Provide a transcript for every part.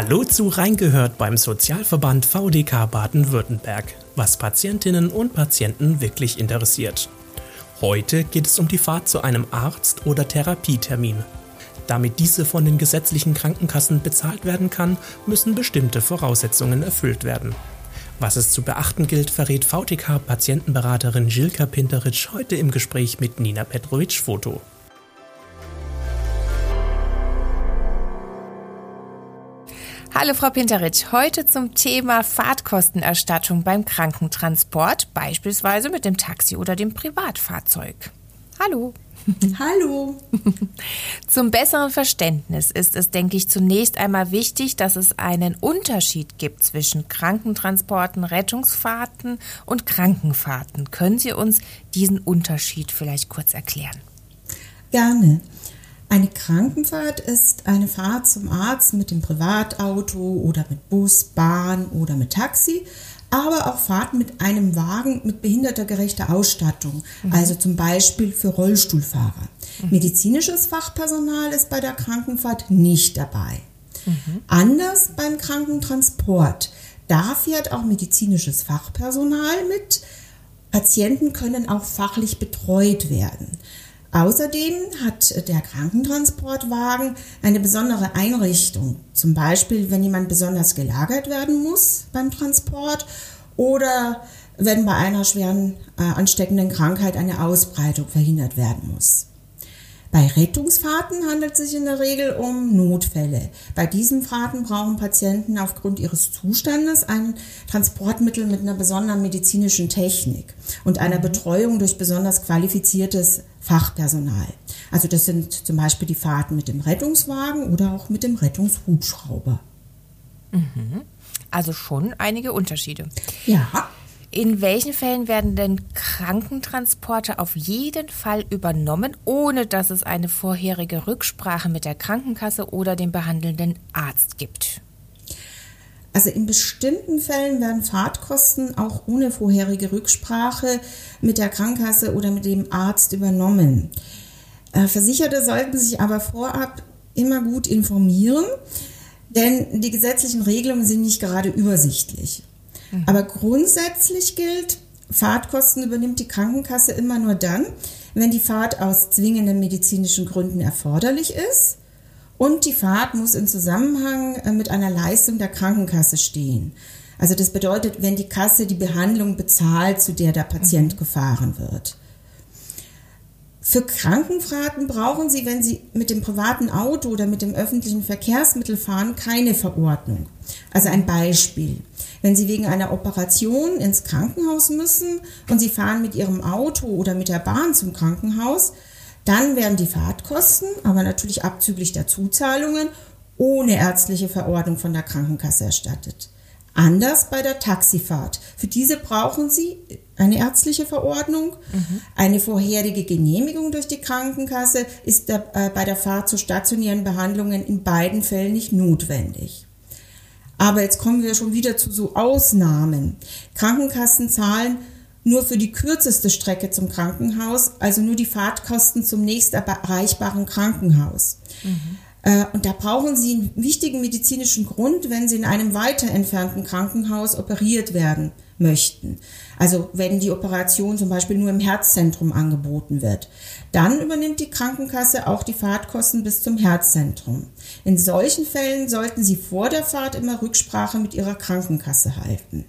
Hallo zu Reingehört beim Sozialverband VDK Baden-Württemberg, was Patientinnen und Patienten wirklich interessiert. Heute geht es um die Fahrt zu einem Arzt oder Therapietermin. Damit diese von den gesetzlichen Krankenkassen bezahlt werden kann, müssen bestimmte Voraussetzungen erfüllt werden. Was es zu beachten gilt, verrät VTK-Patientenberaterin Jilka Pinteritsch heute im Gespräch mit Nina Petrovic-Foto. Hallo Frau Pinteritsch, heute zum Thema Fahrtkostenerstattung beim Krankentransport, beispielsweise mit dem Taxi oder dem Privatfahrzeug. Hallo. Hallo. Zum besseren Verständnis ist es, denke ich, zunächst einmal wichtig, dass es einen Unterschied gibt zwischen Krankentransporten, Rettungsfahrten und Krankenfahrten. Können Sie uns diesen Unterschied vielleicht kurz erklären? Gerne. Eine Krankenfahrt ist eine Fahrt zum Arzt mit dem Privatauto oder mit Bus, Bahn oder mit Taxi, aber auch Fahrten mit einem Wagen mit behindertergerechter Ausstattung, mhm. also zum Beispiel für Rollstuhlfahrer. Mhm. Medizinisches Fachpersonal ist bei der Krankenfahrt nicht dabei. Mhm. Anders beim Krankentransport. Da fährt auch medizinisches Fachpersonal mit. Patienten können auch fachlich betreut werden. Außerdem hat der Krankentransportwagen eine besondere Einrichtung. Zum Beispiel, wenn jemand besonders gelagert werden muss beim Transport oder wenn bei einer schweren äh, ansteckenden Krankheit eine Ausbreitung verhindert werden muss. Bei Rettungsfahrten handelt es sich in der Regel um Notfälle. Bei diesen Fahrten brauchen Patienten aufgrund ihres Zustandes ein Transportmittel mit einer besonderen medizinischen Technik und einer Betreuung durch besonders qualifiziertes Fachpersonal. Also das sind zum Beispiel die Fahrten mit dem Rettungswagen oder auch mit dem Rettungshubschrauber. Mhm. Also schon einige Unterschiede. Ja. In welchen Fällen werden denn Krankentransporte auf jeden Fall übernommen, ohne dass es eine vorherige Rücksprache mit der Krankenkasse oder dem behandelnden Arzt gibt? Also in bestimmten Fällen werden Fahrtkosten auch ohne vorherige Rücksprache mit der Krankenkasse oder mit dem Arzt übernommen. Äh, Versicherte sollten sich aber vorab immer gut informieren, denn die gesetzlichen Regelungen sind nicht gerade übersichtlich. Mhm. Aber grundsätzlich gilt, Fahrtkosten übernimmt die Krankenkasse immer nur dann, wenn die Fahrt aus zwingenden medizinischen Gründen erforderlich ist und die Fahrt muss in Zusammenhang äh, mit einer Leistung der Krankenkasse stehen. Also das bedeutet, wenn die Kasse die Behandlung bezahlt, zu der der Patient mhm. gefahren wird. Für Krankenfahrten brauchen Sie, wenn Sie mit dem privaten Auto oder mit dem öffentlichen Verkehrsmittel fahren, keine Verordnung. Also ein Beispiel. Wenn Sie wegen einer Operation ins Krankenhaus müssen und Sie fahren mit Ihrem Auto oder mit der Bahn zum Krankenhaus, dann werden die Fahrtkosten, aber natürlich abzüglich der Zuzahlungen, ohne ärztliche Verordnung von der Krankenkasse erstattet. Anders bei der Taxifahrt. Für diese brauchen Sie eine ärztliche Verordnung. Mhm. Eine vorherige Genehmigung durch die Krankenkasse ist der, äh, bei der Fahrt zu stationären Behandlungen in beiden Fällen nicht notwendig. Aber jetzt kommen wir schon wieder zu so Ausnahmen. Krankenkassen zahlen nur für die kürzeste Strecke zum Krankenhaus, also nur die Fahrtkosten zum nächst erreichbaren Krankenhaus. Mhm. Äh, und da brauchen Sie einen wichtigen medizinischen Grund, wenn Sie in einem weiter entfernten Krankenhaus operiert werden möchten. Also wenn die Operation zum Beispiel nur im Herzzentrum angeboten wird. Dann übernimmt die Krankenkasse auch die Fahrtkosten bis zum Herzzentrum. In solchen Fällen sollten Sie vor der Fahrt immer Rücksprache mit Ihrer Krankenkasse halten.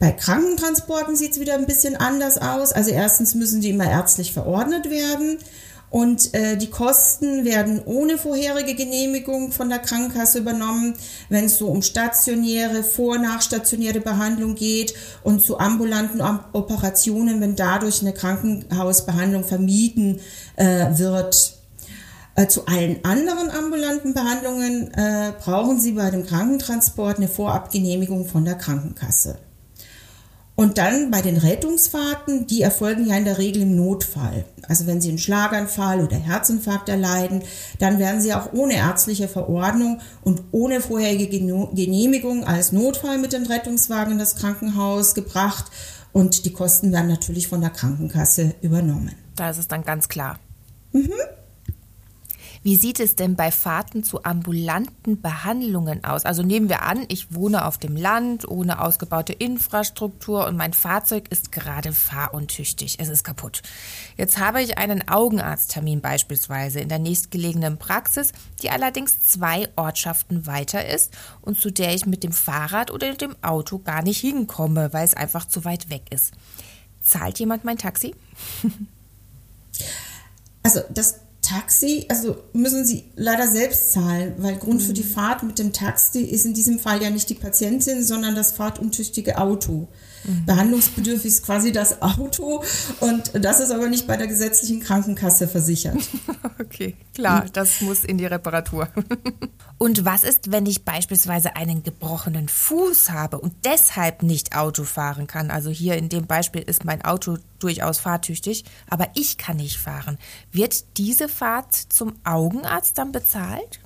Bei Krankentransporten sieht es wieder ein bisschen anders aus. Also erstens müssen die immer ärztlich verordnet werden. Und äh, die Kosten werden ohne vorherige Genehmigung von der Krankenkasse übernommen, wenn es so um stationäre, vor- nachstationäre Behandlung geht und zu ambulanten Operationen, wenn dadurch eine Krankenhausbehandlung vermieden äh, wird. Äh, zu allen anderen ambulanten Behandlungen äh, brauchen Sie bei dem Krankentransport eine Vorabgenehmigung von der Krankenkasse. Und dann bei den Rettungsfahrten, die erfolgen ja in der Regel im Notfall. Also wenn Sie einen Schlaganfall oder Herzinfarkt erleiden, dann werden Sie auch ohne ärztliche Verordnung und ohne vorherige Genehmigung als Notfall mit dem Rettungswagen in das Krankenhaus gebracht und die Kosten werden natürlich von der Krankenkasse übernommen. Da ist es dann ganz klar. Mhm. Wie sieht es denn bei Fahrten zu ambulanten Behandlungen aus? Also nehmen wir an, ich wohne auf dem Land ohne ausgebaute Infrastruktur und mein Fahrzeug ist gerade fahruntüchtig. Es ist kaputt. Jetzt habe ich einen Augenarzttermin beispielsweise in der nächstgelegenen Praxis, die allerdings zwei Ortschaften weiter ist und zu der ich mit dem Fahrrad oder dem Auto gar nicht hinkomme, weil es einfach zu weit weg ist. Zahlt jemand mein Taxi? also das Taxi, also müssen Sie leider selbst zahlen, weil Grund für die mhm. Fahrt mit dem Taxi ist in diesem Fall ja nicht die Patientin, sondern das fahrtuntüchtige Auto. Mhm. Behandlungsbedürftig ist quasi das Auto und das ist aber nicht bei der gesetzlichen Krankenkasse versichert. Okay, klar, mhm. das muss in die Reparatur. Und was ist, wenn ich beispielsweise einen gebrochenen Fuß habe und deshalb nicht Auto fahren kann? Also hier in dem Beispiel ist mein Auto durchaus fahrtüchtig, aber ich kann nicht fahren. Wird diese Fahrt zum Augenarzt dann bezahlt?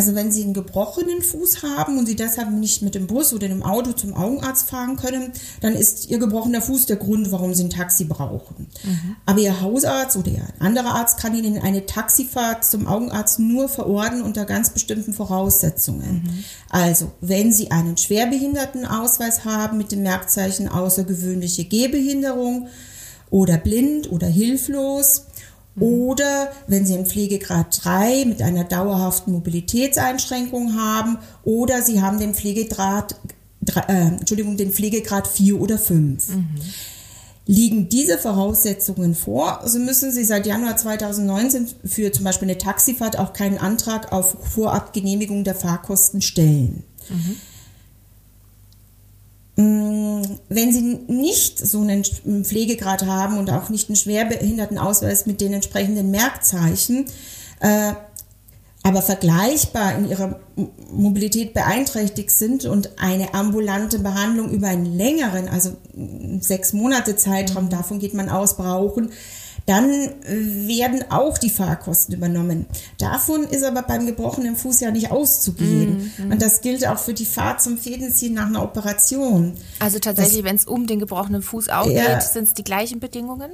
Also wenn Sie einen gebrochenen Fuß haben und Sie deshalb nicht mit dem Bus oder dem Auto zum Augenarzt fahren können, dann ist Ihr gebrochener Fuß der Grund, warum Sie ein Taxi brauchen. Mhm. Aber Ihr Hausarzt oder Ihr anderer Arzt kann Ihnen eine Taxifahrt zum Augenarzt nur verordnen unter ganz bestimmten Voraussetzungen. Mhm. Also wenn Sie einen Schwerbehindertenausweis haben mit dem Merkzeichen außergewöhnliche Gehbehinderung oder blind oder hilflos, oder wenn Sie einen Pflegegrad 3 mit einer dauerhaften Mobilitätseinschränkung haben oder Sie haben den Pflegegrad, äh, Entschuldigung, den Pflegegrad 4 oder 5. Mhm. Liegen diese Voraussetzungen vor, so müssen Sie seit Januar 2019 für zum Beispiel eine Taxifahrt auch keinen Antrag auf Vorabgenehmigung der Fahrkosten stellen. Mhm. Mm, wenn Sie nicht so einen Pflegegrad haben und auch nicht einen Schwerbehindertenausweis mit den entsprechenden Merkzeichen, äh, aber vergleichbar in ihrer Mobilität beeinträchtigt sind und eine ambulante Behandlung über einen längeren, also sechs Monate Zeitraum, mhm. davon geht man aus, brauchen, dann äh, werden auch die Fahrkosten übernommen. Davon ist aber beim gebrochenen Fuß ja nicht auszugehen. Mhm. Und das gilt auch für die Fahrt zum Fädenziehen nach einer Operation. Also tatsächlich, wenn es um den gebrochenen Fuß auch ja, geht, sind es die gleichen Bedingungen?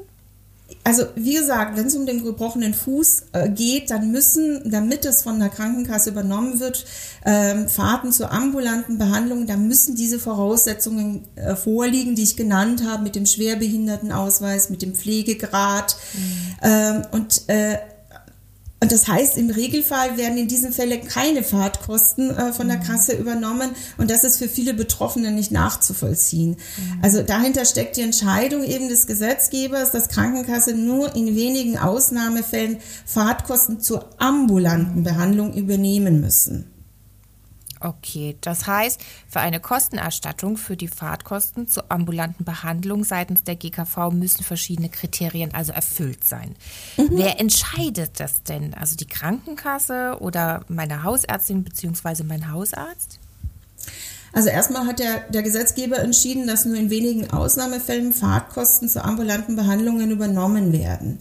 Also wie gesagt, wenn es um den gebrochenen Fuß äh, geht, dann müssen, damit es von der Krankenkasse übernommen wird, ähm, Fahrten zur ambulanten Behandlung, da müssen diese Voraussetzungen äh, vorliegen, die ich genannt habe, mit dem Schwerbehindertenausweis, mit dem Pflegegrad. Mhm. Ähm, und äh, und das heißt, im Regelfall werden in diesen Fällen keine Fahrtkosten äh, von der mhm. Kasse übernommen und das ist für viele Betroffene nicht nachzuvollziehen. Mhm. Also dahinter steckt die Entscheidung eben des Gesetzgebers, dass Krankenkasse nur in wenigen Ausnahmefällen Fahrtkosten zur ambulanten Behandlung übernehmen müssen. Okay, das heißt, für eine Kostenerstattung für die Fahrtkosten zur ambulanten Behandlung seitens der GKV müssen verschiedene Kriterien also erfüllt sein. Mhm. Wer entscheidet das denn? Also die Krankenkasse oder meine Hausärztin bzw. mein Hausarzt? Also erstmal hat der, der Gesetzgeber entschieden, dass nur in wenigen Ausnahmefällen Fahrtkosten zu ambulanten Behandlungen übernommen werden.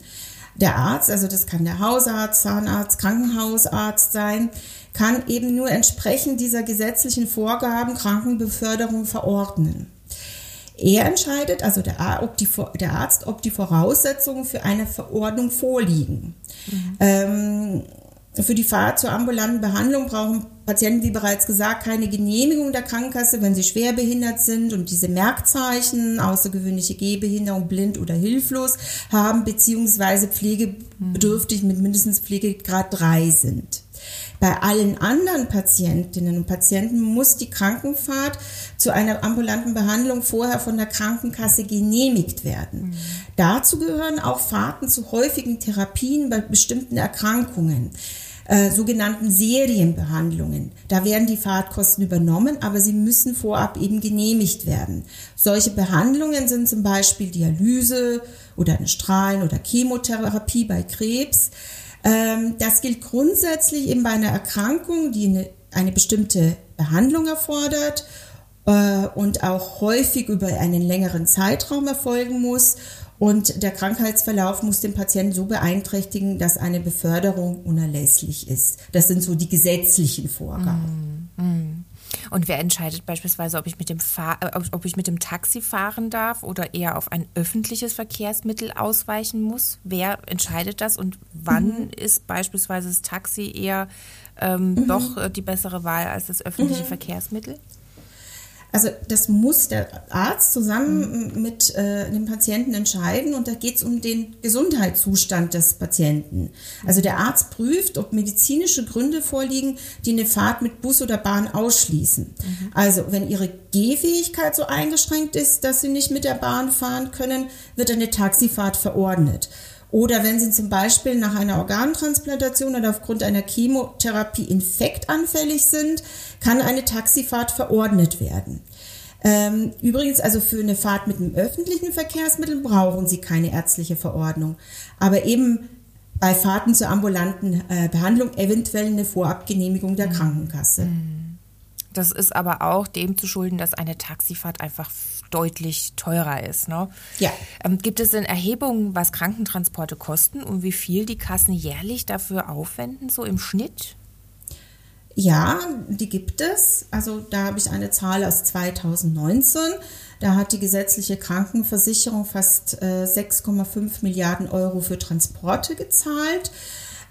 Der Arzt, also das kann der Hausarzt, Zahnarzt, Krankenhausarzt sein, kann eben nur entsprechend dieser gesetzlichen Vorgaben Krankenbeförderung verordnen. Er entscheidet, also der, Arzt, ob die Voraussetzungen für eine Verordnung vorliegen. Mhm. Ähm, für die Fahrt zur ambulanten Behandlung brauchen Patienten, wie bereits gesagt, keine Genehmigung der Krankenkasse, wenn sie schwer behindert sind und diese Merkzeichen, außergewöhnliche Gehbehinderung, blind oder hilflos haben, beziehungsweise pflegebedürftig mit mindestens Pflegegrad 3 sind. Bei allen anderen Patientinnen und Patienten muss die Krankenfahrt zu einer ambulanten Behandlung vorher von der Krankenkasse genehmigt werden. Mhm. Dazu gehören auch Fahrten zu häufigen Therapien bei bestimmten Erkrankungen. Äh, sogenannten Serienbehandlungen. Da werden die Fahrtkosten übernommen, aber sie müssen vorab eben genehmigt werden. Solche Behandlungen sind zum Beispiel Dialyse oder eine Strahlen- oder Chemotherapie bei Krebs. Ähm, das gilt grundsätzlich eben bei einer Erkrankung, die eine, eine bestimmte Behandlung erfordert äh, und auch häufig über einen längeren Zeitraum erfolgen muss. Und der Krankheitsverlauf muss den Patienten so beeinträchtigen, dass eine Beförderung unerlässlich ist. Das sind so die gesetzlichen Vorgaben. Mm, mm. Und wer entscheidet beispielsweise, ob ich mit dem Fahr äh, ob ich mit dem Taxi fahren darf oder eher auf ein öffentliches Verkehrsmittel ausweichen muss? Wer entscheidet das und wann mhm. ist beispielsweise das Taxi eher ähm, mhm. doch äh, die bessere Wahl als das öffentliche mhm. Verkehrsmittel? Also das muss der Arzt zusammen mhm. mit äh, dem Patienten entscheiden und da geht es um den Gesundheitszustand des Patienten. Also der Arzt prüft, ob medizinische Gründe vorliegen, die eine Fahrt mit Bus oder Bahn ausschließen. Mhm. Also wenn ihre Gehfähigkeit so eingeschränkt ist, dass sie nicht mit der Bahn fahren können, wird eine Taxifahrt verordnet. Oder wenn Sie zum Beispiel nach einer Organtransplantation oder aufgrund einer Chemotherapie infektanfällig sind, kann eine Taxifahrt verordnet werden. Ähm, übrigens, also für eine Fahrt mit einem öffentlichen Verkehrsmittel brauchen Sie keine ärztliche Verordnung. Aber eben bei Fahrten zur ambulanten äh, Behandlung eventuell eine Vorabgenehmigung der mhm. Krankenkasse. Mhm. Das ist aber auch dem zu schulden, dass eine Taxifahrt einfach deutlich teurer ist. Ne? Ja. Ähm, gibt es denn Erhebungen, was Krankentransporte kosten und wie viel die Kassen jährlich dafür aufwenden, so im Schnitt? Ja, die gibt es. Also da habe ich eine Zahl aus 2019. Da hat die gesetzliche Krankenversicherung fast äh, 6,5 Milliarden Euro für Transporte gezahlt.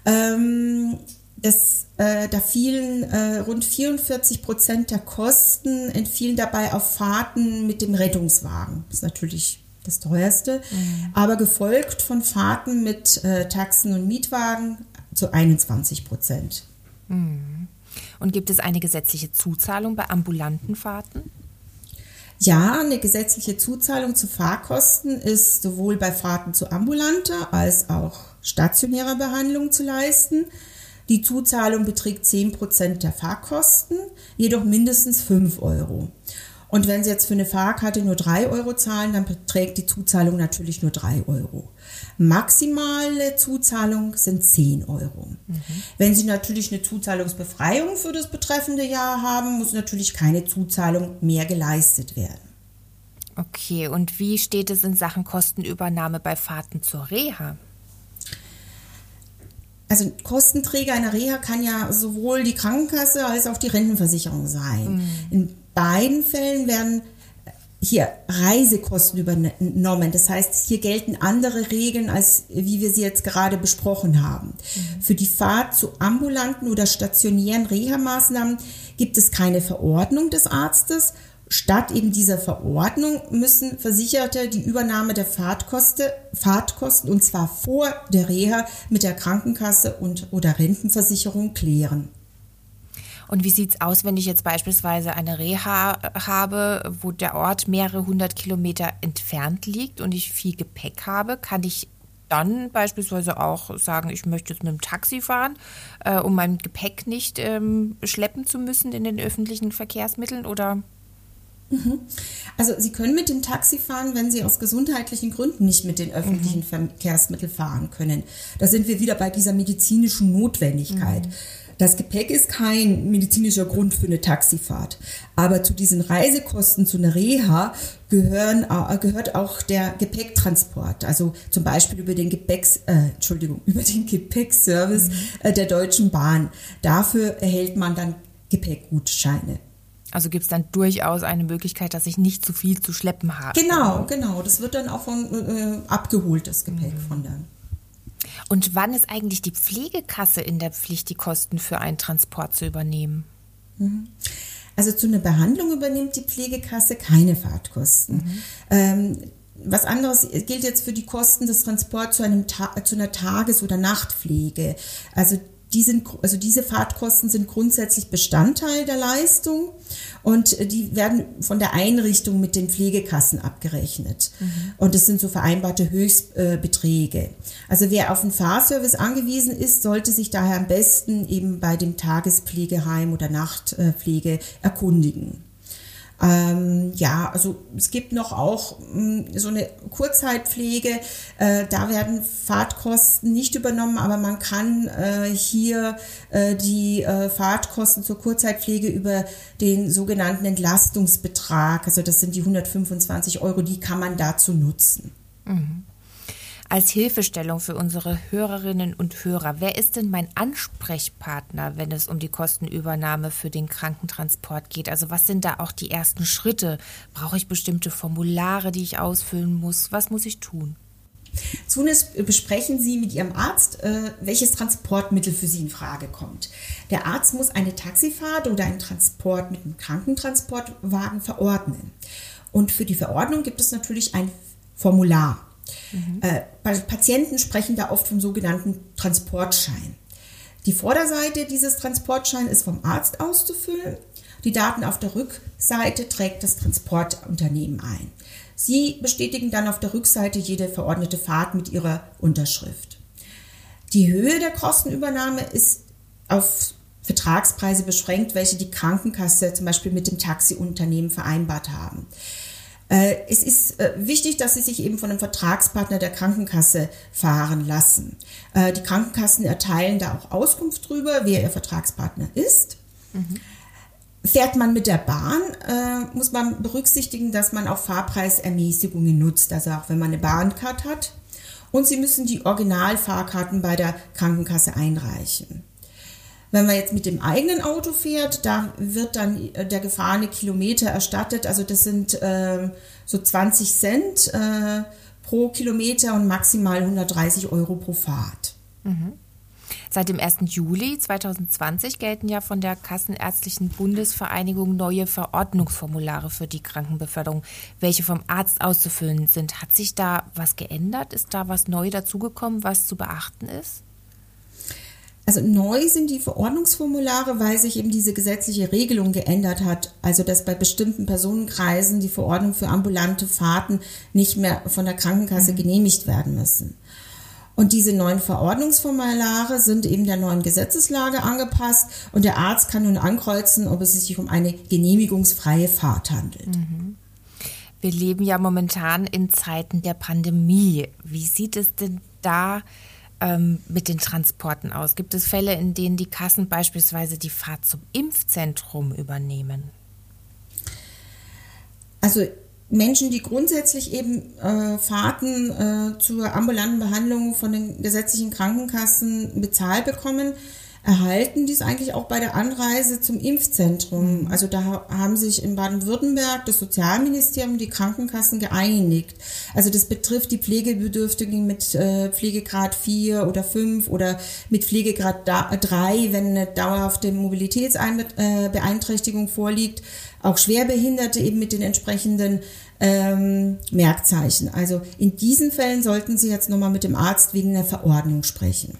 Ähm, das, äh, da fielen äh, rund 44 Prozent der Kosten entfielen dabei auf Fahrten mit dem Rettungswagen. Das ist natürlich das teuerste, mhm. aber gefolgt von Fahrten mit äh, Taxen und Mietwagen zu 21 Prozent. Mhm. Und gibt es eine gesetzliche Zuzahlung bei ambulanten Fahrten? Ja, eine gesetzliche Zuzahlung zu Fahrkosten ist sowohl bei Fahrten zu ambulanter als auch stationärer Behandlung zu leisten. Die Zuzahlung beträgt 10% der Fahrkosten, jedoch mindestens 5 Euro. Und wenn Sie jetzt für eine Fahrkarte nur 3 Euro zahlen, dann beträgt die Zuzahlung natürlich nur 3 Euro. Maximale Zuzahlung sind 10 Euro. Mhm. Wenn Sie natürlich eine Zuzahlungsbefreiung für das betreffende Jahr haben, muss natürlich keine Zuzahlung mehr geleistet werden. Okay, und wie steht es in Sachen Kostenübernahme bei Fahrten zur Reha? Also Kostenträger einer Reha kann ja sowohl die Krankenkasse als auch die Rentenversicherung sein. Mhm. In beiden Fällen werden hier Reisekosten übernommen. Das heißt, hier gelten andere Regeln, als wie wir sie jetzt gerade besprochen haben. Mhm. Für die Fahrt zu ambulanten oder stationären Reha-Maßnahmen gibt es keine Verordnung des Arztes Statt eben dieser Verordnung müssen Versicherte die Übernahme der Fahrtkosten, Fahrtkosten und zwar vor der Reha mit der Krankenkasse und oder Rentenversicherung klären. Und wie sieht es aus, wenn ich jetzt beispielsweise eine Reha habe, wo der Ort mehrere hundert Kilometer entfernt liegt und ich viel Gepäck habe? Kann ich dann beispielsweise auch sagen, ich möchte jetzt mit dem Taxi fahren, äh, um mein Gepäck nicht ähm, schleppen zu müssen in den öffentlichen Verkehrsmitteln oder. Also Sie können mit dem Taxi fahren, wenn Sie aus gesundheitlichen Gründen nicht mit den öffentlichen mhm. Verkehrsmitteln fahren können. Da sind wir wieder bei dieser medizinischen Notwendigkeit. Mhm. Das Gepäck ist kein medizinischer Grund für eine Taxifahrt. Aber zu diesen Reisekosten zu einer Reha gehören, äh, gehört auch der Gepäcktransport. Also zum Beispiel über den Gepäcks, äh, Entschuldigung, über den Gepäckservice mhm. äh, der Deutschen Bahn. Dafür erhält man dann Gepäckgutscheine. Also gibt es dann durchaus eine Möglichkeit, dass ich nicht zu viel zu schleppen habe. Genau, genau. Das wird dann auch von äh, abgeholt, das Gepäck mhm. von der. Und wann ist eigentlich die Pflegekasse in der Pflicht, die Kosten für einen Transport zu übernehmen? Mhm. Also zu einer Behandlung übernimmt die Pflegekasse keine Fahrtkosten. Mhm. Ähm, was anderes gilt jetzt für die Kosten des Transports zu, einem zu einer Tages- oder Nachtpflege. Also die sind, also diese Fahrtkosten sind grundsätzlich Bestandteil der Leistung und äh, die werden von der Einrichtung mit den Pflegekassen abgerechnet. Mhm. Und das sind so vereinbarte Höchstbeträge. Also wer auf einen Fahrservice angewiesen ist, sollte sich daher am besten eben bei dem Tagespflegeheim oder Nachtpflege erkundigen. Ähm, ja, also es gibt noch auch mh, hm, so eine Kurzzeitpflege. Äh, da werden Fahrtkosten nicht übernommen, aber man kann äh, hier äh, die äh, Fahrtkosten zur Kurzzeitpflege über den sogenannten Entlastungsbetrag, also das sind die 125 Euro, die kann man dazu nutzen. Mhm. Als Hilfestellung für unsere Hörerinnen und Hörer, wer ist denn mein Ansprechpartner, wenn es um die Kostenübernahme für den Krankentransport geht? Also was sind da auch die ersten Schritte? Brauche ich bestimmte Formulare, die ich ausfüllen muss? Was muss ich tun? Zunächst besprechen Sie mit Ihrem Arzt, äh, welches Transportmittel für Sie in Frage kommt. Der Arzt muss eine Taxifahrt oder einen Transport mit einem Krankentransportwagen verordnen. Und für die Verordnung gibt es natürlich ein Formular. Mhm. Äh, Patienten sprechen da oft vom sogenannten Transportschein. Die Vorderseite dieses Transportscheins ist vom Arzt auszufüllen. Die Daten auf der Rückseite trägt das Transportunternehmen ein. Sie bestätigen dann auf der Rückseite jede verordnete Fahrt mit ihrer Unterschrift. Die Höhe der Kostenübernahme ist auf Vertragspreise beschränkt, welche die Krankenkasse zum Beispiel mit dem Taxiunternehmen vereinbart haben. Äh, es ist äh, wichtig, dass Sie sich eben von einem Vertragspartner der Krankenkasse fahren lassen. Äh, die Krankenkassen erteilen da auch Auskunft drüber, wer Ihr Vertragspartner ist. Mhm. Fährt man mit der Bahn, äh, muss man berücksichtigen, dass man auch Fahrpreisermäßigungen nutzt, also auch wenn man eine Bahncard hat. Und Sie müssen die Originalfahrkarten bei der Krankenkasse einreichen. Wenn man jetzt mit dem eigenen Auto fährt, da wird dann äh, der gefahrene Kilometer erstattet. Also das sind äh, so 20 Cent äh, pro Kilometer und maximal 130 Euro pro Fahrt. Mhm. Seit dem 1. Juli 2020 gelten ja von der Kassenärztlichen Bundesvereinigung neue Verordnungsformulare für die Krankenbeförderung, welche vom Arzt auszufüllen sind. Hat sich da was geändert? Ist da was neu dazugekommen, was zu beachten ist? Also neu sind die Verordnungsformulare, weil sich eben diese gesetzliche Regelung geändert hat. Also dass bei bestimmten Personenkreisen die Verordnung für ambulante Fahrten nicht mehr von der Krankenkasse mhm. genehmigt werden müssen. Und diese neuen Verordnungsformulare sind eben der neuen Gesetzeslage angepasst und der Arzt kann nun ankreuzen, ob es sich um eine genehmigungsfreie Fahrt handelt. Mhm. Wir leben ja momentan in Zeiten der Pandemie. Wie sieht es denn da aus? Ähm, mit den Transporten aus? Gibt es Fälle, in denen die Kassen beispielsweise die Fahrt zum Impfzentrum übernehmen? Also Menschen, die grundsätzlich eben äh, Fahrten äh, zur ambulanten Behandlung von den gesetzlichen Krankenkassen bezahlt bekommen, erhalten dies eigentlich auch bei der Anreise zum Impfzentrum. Mhm. Also da haben sich in Baden-Württemberg das Sozialministerium die Krankenkassen geeinigt. Also das betrifft die Pflegebedürftigen mit äh, Pflegegrad 4 oder 5 oder mit Pflegegrad 3, wenn eine dauerhafte Mobilitätsbeeinträchtigung vorliegt. Auch Schwerbehinderte eben mit den entsprechenden ähm, Merkzeichen. Also in diesen Fällen sollten Sie jetzt nochmal mit dem Arzt wegen einer Verordnung sprechen.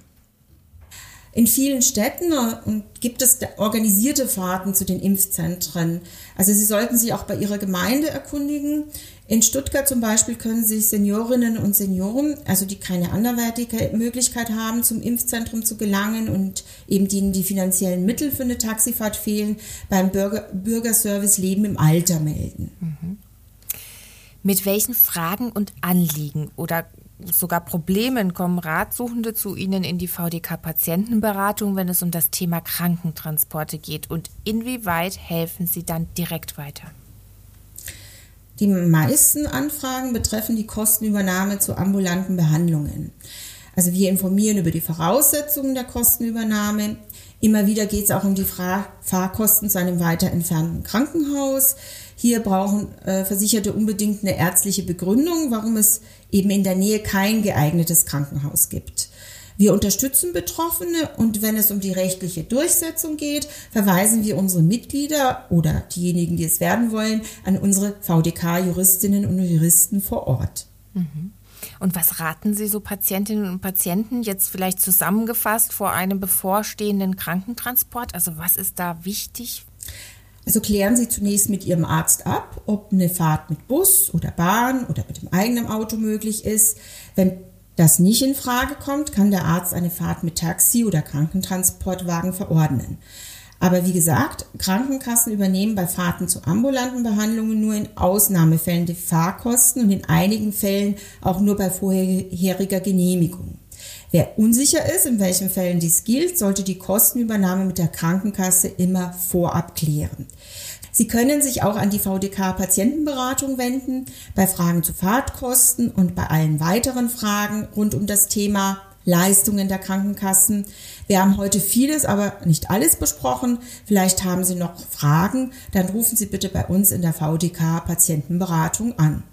In vielen Städten äh, gibt es organisierte Fahrten zu den Impfzentren. Also Sie sollten sich auch bei Ihrer Gemeinde erkundigen. In Stuttgart zum Beispiel können sich Seniorinnen und Senioren, also die keine anderweitige Möglichkeit haben, zum Impfzentrum zu gelangen und eben denen die finanziellen Mittel für eine Taxifahrt fehlen, beim Bürger Bürgerservice Leben im Alter melden. Mhm. Mit welchen Fragen und Anliegen oder sogar Problemen kommen Ratsuchende zu Ihnen in die VDK-Patientenberatung, wenn es um das Thema Krankentransporte geht? Und inwieweit helfen Sie dann direkt weiter? Die meisten Anfragen betreffen die Kostenübernahme zu ambulanten Behandlungen. Also wir informieren über die Voraussetzungen der Kostenübernahme. Immer wieder geht es auch um die Fahrkosten zu einem weiter entfernten Krankenhaus. Hier brauchen äh, Versicherte unbedingt eine ärztliche Begründung, warum es eben in der Nähe kein geeignetes Krankenhaus gibt. Wir unterstützen Betroffene und wenn es um die rechtliche Durchsetzung geht, verweisen wir unsere Mitglieder oder diejenigen, die es werden wollen, an unsere VDK-Juristinnen und Juristen vor Ort. Mhm. Und was raten Sie so Patientinnen und Patienten jetzt vielleicht zusammengefasst vor einem bevorstehenden Krankentransport? Also was ist da wichtig? Also klären Sie zunächst mit Ihrem Arzt ab, ob eine Fahrt mit Bus oder Bahn oder mit dem eigenen Auto möglich ist. Wenn das nicht in Frage kommt, kann der Arzt eine Fahrt mit Taxi oder Krankentransportwagen verordnen. Aber wie gesagt, Krankenkassen übernehmen bei Fahrten zu ambulanten Behandlungen nur in Ausnahmefällen die Fahrkosten und in einigen Fällen auch nur bei vorheriger Genehmigung. Wer unsicher ist, in welchen Fällen dies gilt, sollte die Kostenübernahme mit der Krankenkasse immer vorab klären. Sie können sich auch an die VDK Patientenberatung wenden bei Fragen zu Fahrtkosten und bei allen weiteren Fragen rund um das Thema Leistungen der Krankenkassen. Wir haben heute vieles, aber nicht alles besprochen. Vielleicht haben Sie noch Fragen, dann rufen Sie bitte bei uns in der VDK Patientenberatung an.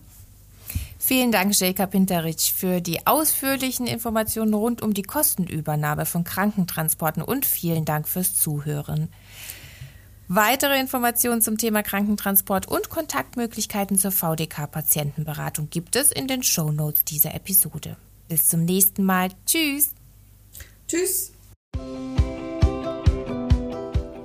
Vielen Dank, Jelka Pinterich, für die ausführlichen Informationen rund um die Kostenübernahme von Krankentransporten und vielen Dank fürs Zuhören. Weitere Informationen zum Thema Krankentransport und Kontaktmöglichkeiten zur VDK-Patientenberatung gibt es in den Shownotes dieser Episode. Bis zum nächsten Mal. Tschüss. Tschüss.